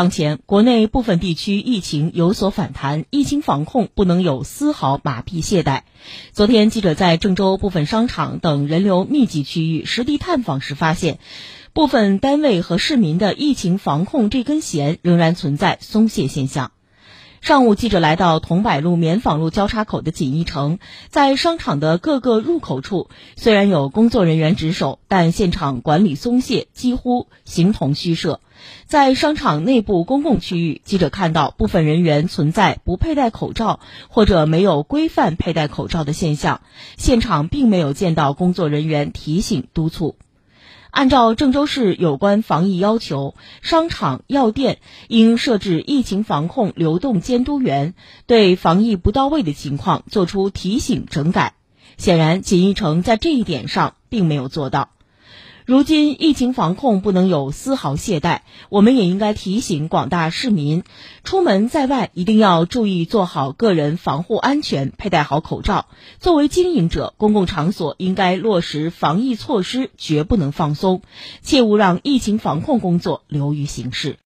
当前，国内部分地区疫情有所反弹，疫情防控不能有丝毫马屁懈怠。昨天，记者在郑州部分商场等人流密集区域实地探访时发现，部分单位和市民的疫情防控这根弦仍然存在松懈现象。上午，记者来到桐柏路、棉纺路交叉口的锦艺城，在商场的各个入口处，虽然有工作人员值守，但现场管理松懈，几乎形同虚设。在商场内部公共区域，记者看到部分人员存在不佩戴口罩或者没有规范佩戴口罩的现象，现场并没有见到工作人员提醒督促。按照郑州市有关防疫要求，商场、药店应设置疫情防控流动监督员，对防疫不到位的情况作出提醒整改。显然，锦艺城在这一点上并没有做到。如今疫情防控不能有丝毫懈怠，我们也应该提醒广大市民，出门在外一定要注意做好个人防护安全，佩戴好口罩。作为经营者，公共场所应该落实防疫措施，绝不能放松，切勿让疫情防控工作流于形式。